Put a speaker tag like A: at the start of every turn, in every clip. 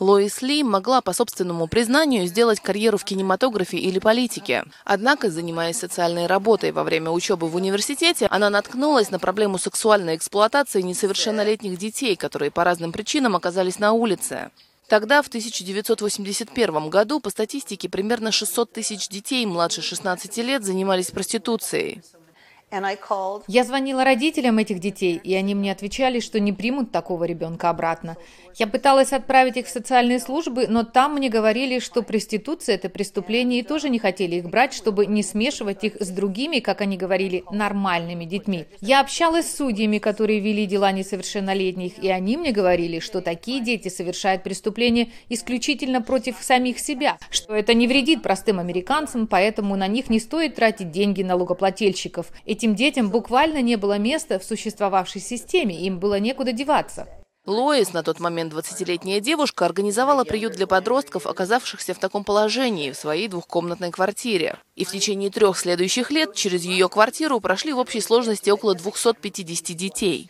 A: Лоис Ли могла, по собственному признанию, сделать карьеру в кинематографе или политике. Однако, занимаясь социальной работой во время учебы в университете, она наткнулась на проблему сексуальной эксплуатации несовершеннолетних детей, которые по разным причинам оказались на улице. Тогда, в 1981 году, по статистике, примерно 600 тысяч детей младше 16 лет занимались проституцией.
B: Я звонила родителям этих детей, и они мне отвечали, что не примут такого ребенка обратно. Я пыталась отправить их в социальные службы, но там мне говорили, что проституция – это преступление, и тоже не хотели их брать, чтобы не смешивать их с другими, как они говорили, нормальными детьми. Я общалась с судьями, которые вели дела несовершеннолетних, и они мне говорили, что такие дети совершают преступления исключительно против самих себя, что это не вредит простым американцам, поэтому на них не стоит тратить деньги налогоплательщиков. Этим детям буквально не было места в существовавшей системе, им было некуда деваться.
A: Лоис, на тот момент 20-летняя девушка, организовала приют для подростков, оказавшихся в таком положении, в своей двухкомнатной квартире. И в течение трех следующих лет через ее квартиру прошли в общей сложности около 250 детей.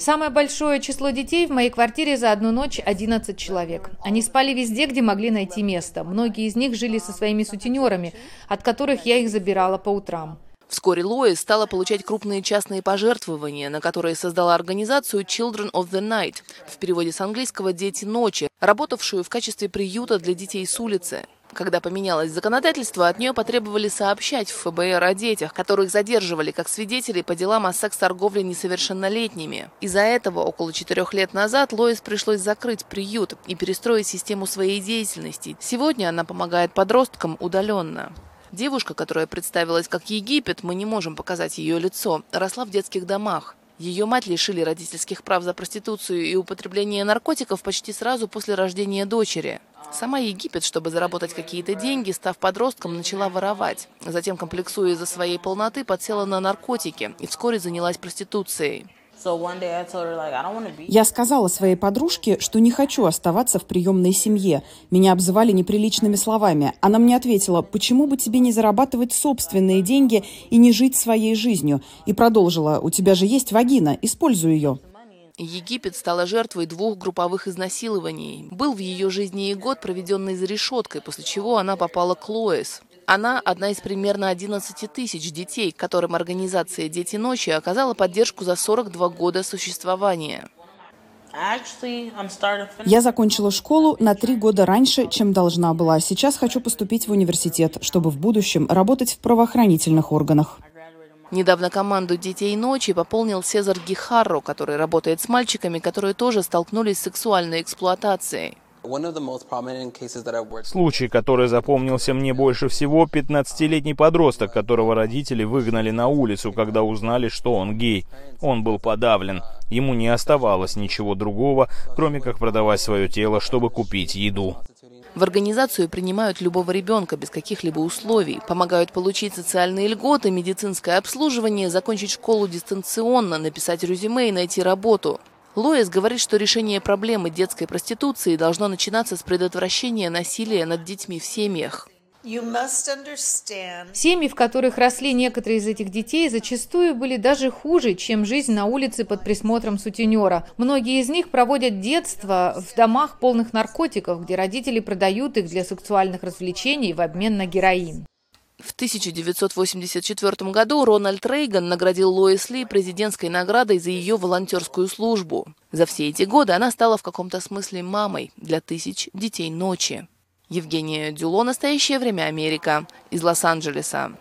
B: Самое большое число детей в моей квартире за одну ночь 11 человек. Они спали везде, где могли найти место. Многие из них жили со своими сутенерами, от которых я их забирала по утрам.
A: Вскоре Лоис стала получать крупные частные пожертвования, на которые создала организацию Children of the Night, в переводе с английского «Дети ночи», работавшую в качестве приюта для детей с улицы. Когда поменялось законодательство, от нее потребовали сообщать в ФБР о детях, которых задерживали как свидетелей по делам о секс-торговле несовершеннолетними. Из-за этого около четырех лет назад Лоис пришлось закрыть приют и перестроить систему своей деятельности. Сегодня она помогает подросткам удаленно. Девушка, которая представилась как Египет, мы не можем показать ее лицо, росла в детских домах. Ее мать лишили родительских прав за проституцию и употребление наркотиков почти сразу после рождения дочери. Сама Египет, чтобы заработать какие-то деньги, став подростком, начала воровать. Затем, комплексуя из-за своей полноты, подсела на наркотики и вскоре занялась проституцией.
C: Я сказала своей подружке, что не хочу оставаться в приемной семье. Меня обзывали неприличными словами. Она мне ответила, почему бы тебе не зарабатывать собственные деньги и не жить своей жизнью? И продолжила, у тебя же есть вагина, используй ее.
A: Египет стала жертвой двух групповых изнасилований. Был в ее жизни и год, проведенный за решеткой, после чего она попала к Лоис. Она одна из примерно 11 тысяч детей, которым организация «Дети ночи» оказала поддержку за 42 года существования.
C: Я закончила школу на три года раньше, чем должна была. Сейчас хочу поступить в университет, чтобы в будущем работать в правоохранительных органах.
A: Недавно команду «Детей ночи» пополнил Сезар Гихарро, который работает с мальчиками, которые тоже столкнулись с сексуальной эксплуатацией.
D: Случай, который запомнился мне больше всего, 15-летний подросток, которого родители выгнали на улицу, когда узнали, что он гей. Он был подавлен. Ему не оставалось ничего другого, кроме как продавать свое тело, чтобы купить еду.
A: В организацию принимают любого ребенка без каких-либо условий, помогают получить социальные льготы, медицинское обслуживание, закончить школу дистанционно, написать резюме и найти работу. Лоис говорит, что решение проблемы детской проституции должно начинаться с предотвращения насилия над детьми в семьях.
B: Семьи, в которых росли некоторые из этих детей, зачастую были даже хуже, чем жизнь на улице под присмотром сутенера. Многие из них проводят детство в домах полных наркотиков, где родители продают их для сексуальных развлечений в обмен на героин.
A: В 1984 году Рональд Рейган наградил Лоис Ли президентской наградой за ее волонтерскую службу. За все эти годы она стала в каком-то смысле мамой для тысяч детей ночи. Евгения Дюло «Настоящее время Америка» из Лос-Анджелеса.